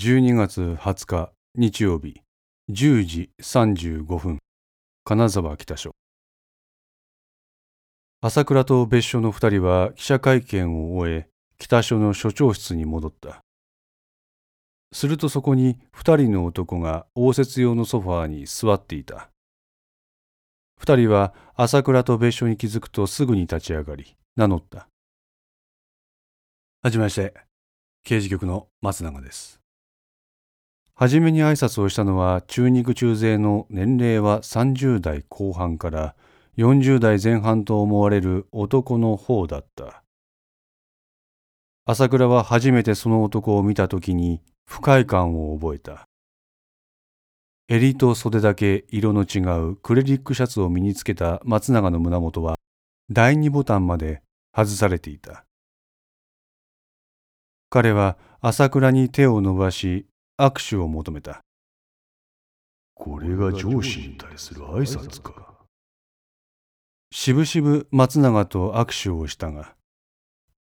12月20日日曜日10時35分金沢北署。朝倉と別所の二人は記者会見を終え北署の署長室に戻った。するとそこに二人の男が応接用のソファーに座っていた。二人は朝倉と別所に気づくとすぐに立ち上がり名乗った。はじめまして刑事局の松永です。はじめに挨拶をしたのは中肉中背の年齢は30代後半から40代前半と思われる男の方だった朝倉は初めてその男を見た時に不快感を覚えた。襟と袖だけ色の違うクレリックシャツを身につけた松永の胸元は第二ボタンまで外されていた。彼は朝倉に手を伸ばし握手を求めた。これが上司に対する挨拶か。しぶしぶ松永と握手をしたが、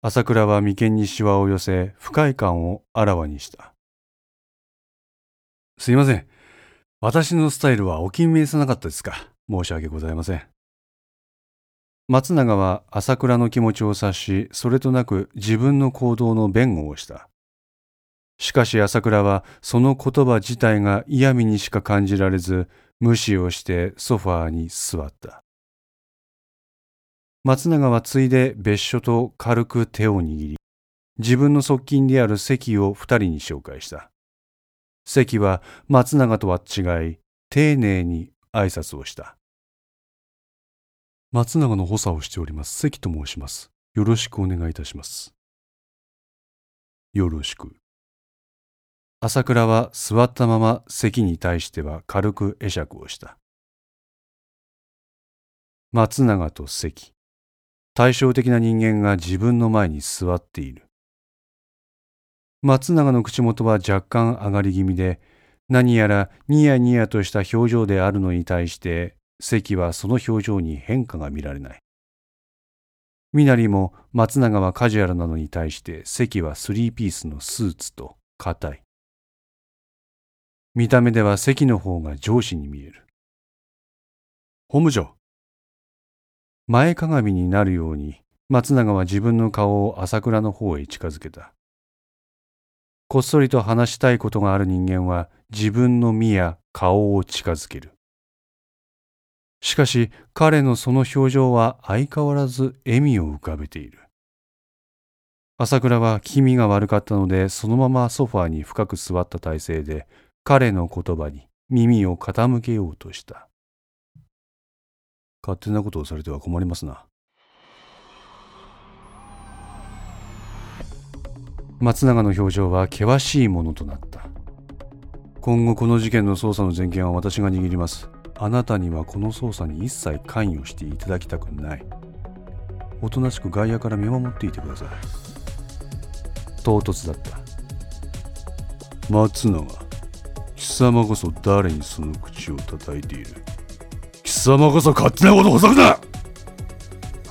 朝倉は眉間にしわを寄せ不快感をあらわにした。すいません。私のスタイルはお気に召さなかったですか？申し訳ございません。松永は朝倉の気持ちを察し、それとなく自分の行動の弁護をした。しかし朝倉はその言葉自体が嫌味にしか感じられず、無視をしてソファーに座った。松永はついで別所と軽く手を握り、自分の側近である関を二人に紹介した。関は松永とは違い、丁寧に挨拶をした。松永の補佐をしております、関と申します。よろしくお願いいたします。よろしく。朝倉は座ったまま関に対しては軽く会釈をした。松永と関。対照的な人間が自分の前に座っている。松永の口元は若干上がり気味で、何やらニヤニヤとした表情であるのに対して、関はその表情に変化が見られない。身なりも松永はカジュアルなのに対して関はスリーピースのスーツと硬い。見た目では関の方が上司に見える。本部長。前かがみになるように松永は自分の顔を朝倉の方へ近づけた。こっそりと話したいことがある人間は自分の身や顔を近づける。しかし彼のその表情は相変わらず笑みを浮かべている。朝倉は気味が悪かったのでそのままソファーに深く座った体勢で彼の言葉に耳を傾けようとした。勝手なことをされては困りますな。松永の表情は険しいものとなった。今後この事件の捜査の全権は私が握ります。あなたにはこの捜査に一切関与していただきたくない。おとなしく外野から見守っていてください。唐突だった。松永。貴様こそ誰にその口を叩いている？貴様こそ勝手なことほざくな！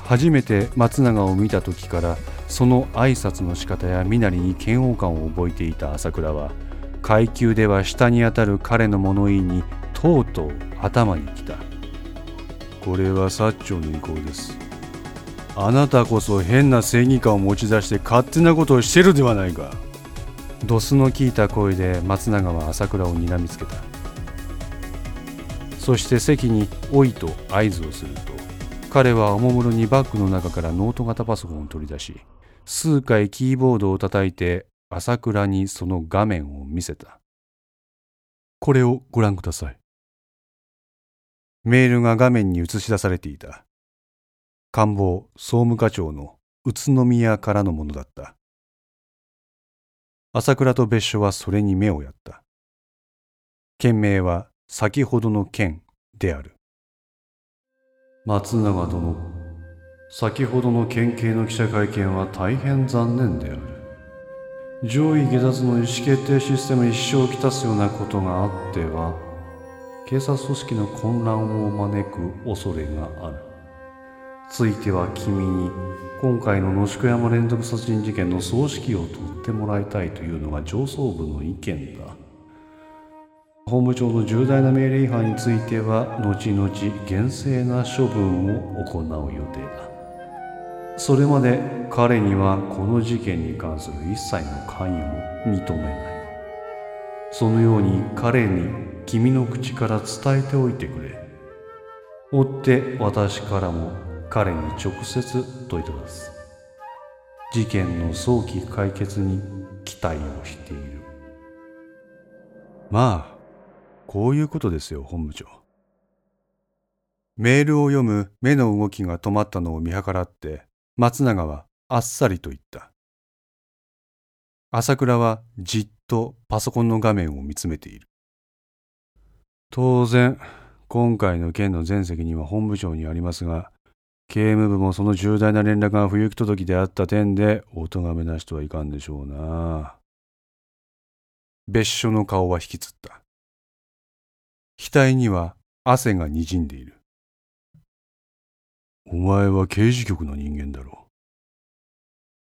初めて松永を見た時からその挨拶の仕方や身なりに嫌悪感を覚えていた朝倉は階級では下にあたる彼の物言いにとうとう頭にきた。これは薩長の意向です。あなたこそ変な正義感を持ち出して勝手なことをしてるではないかドスの効いた声で松永は朝倉を睨みつけたそして席に「おい」と合図をすると彼はおもむろにバッグの中からノート型パソコンを取り出し数回キーボードを叩いて朝倉にその画面を見せた。これをご覧ください。メールが画面に映し出されていた。官房総務課長の宇都宮からのものだった。朝倉と別所はそれに目をやった。件名は先ほどの件である。松永殿先ほどの県警の記者会見は大変残念である上位下脱の意思決定システムに支障をきたすようなことがあっては警察組織の混乱を招く恐れがあるついては君に今回の野宿山連続殺人事件の葬式を取ってもらいたいというのが上層部の意見だ。本部長の重大な命令違反については後々厳正な処分を行う予定だ。それまで彼にはこの事件に関する一切の関与を認めない。そのように彼に君の口から伝えておいてくれ。追って私からも彼に直接問いただす事件の早期解決に期待をしているまあこういうことですよ本部長メールを読む目の動きが止まったのを見計らって松永はあっさりと言った。朝倉はじっとパソコンの画面を見つめている。当然、今回の件の全責任は本部長にありますが、刑務部もその重大な連絡が不行き届きであった点で、お咎めなしとはいかんでしょうな。別所の顔は引きつった。額には汗がにじんでいる。お前は刑事局の人間だろう。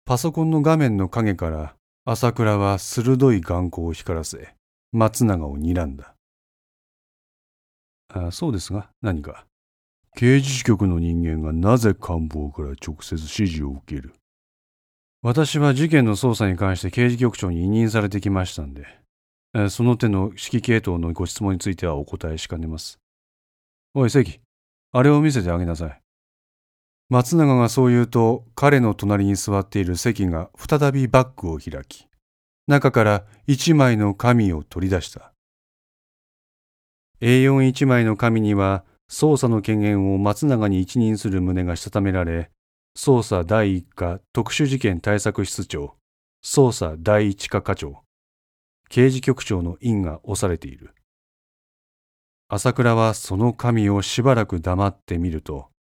パソコンの画面の影から朝倉は鋭い眼光を光らせ、松永を睨んだ。あそうですが、何か？刑事局の人間がなぜ官房から直接指示を受ける？私は事件の捜査に関して刑事局長に委任されてきましたんで、その手の指揮系統のご質問についてはお答えしかねます。おい、関、あれを見せてあげなさい。松永がそう言うと、彼の隣に座っている関が再びバッグを開き、中から一枚の紙を取り出した。A4 一枚の紙には、捜査の権限を松永に一任する旨がしたためられ、捜査第一課特殊事件対策室長、捜査第一課課長、刑事局長の印が押されている。朝倉はその紙をしばらく黙ってみると、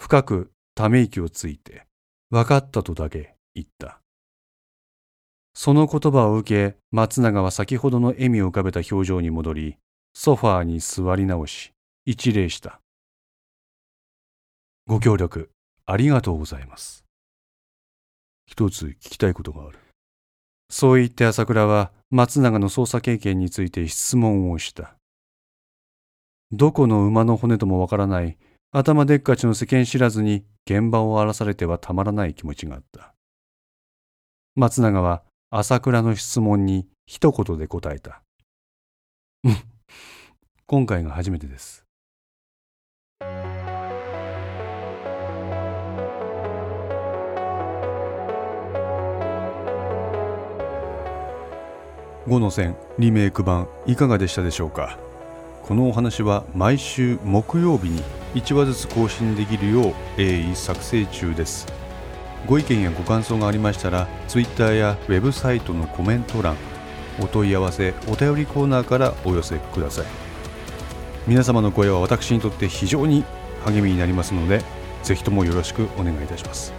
深くため息をついて、分かったとだけ言った。その言葉を受け、松永は先ほどの笑みを浮かべた表情に戻り、ソファーに座り直し、一礼した。ご協力、ありがとうございます。一つ聞きたいことがある。そう言って朝倉は松永の捜査経験について質問をした。どこの馬の骨ともわからない頭でっかちの世間知らずに現場を荒らされてはたまらない気持ちがあった。松永は朝倉の質問に一言で答えた。うん、今回が初めてです。5の線リメイク版いかがでしたでしょうか？このお話は毎週木曜日に1話ずつ更新できるよう鋭意作成中です。ご意見やご感想がありましたら Twitter やウェブサイトのコメント欄お問い合わせお便りコーナーからお寄せください。皆様の声は私にとって非常に励みになりますのでぜひともよろしくお願いいたします。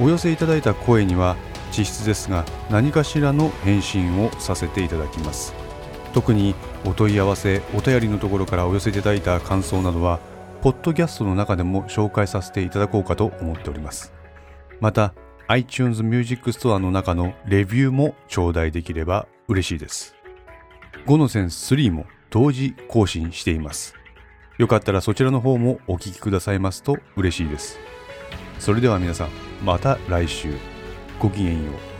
お寄せいただいた声には実質ですが何かしらの返信をさせていただきます。特にお問い合わせお便りのところからお寄せいただいた感想などはポッドキャストの中でも紹介させていただこうかと思っております。また iTunes Music Store の中のレビューも頂戴できれば嬉しいです。5の線3も同時更新しています。よかったらそちらの方もお聴きくださいますと嬉しいです。それでは皆さんまた来週。ごきげんよう。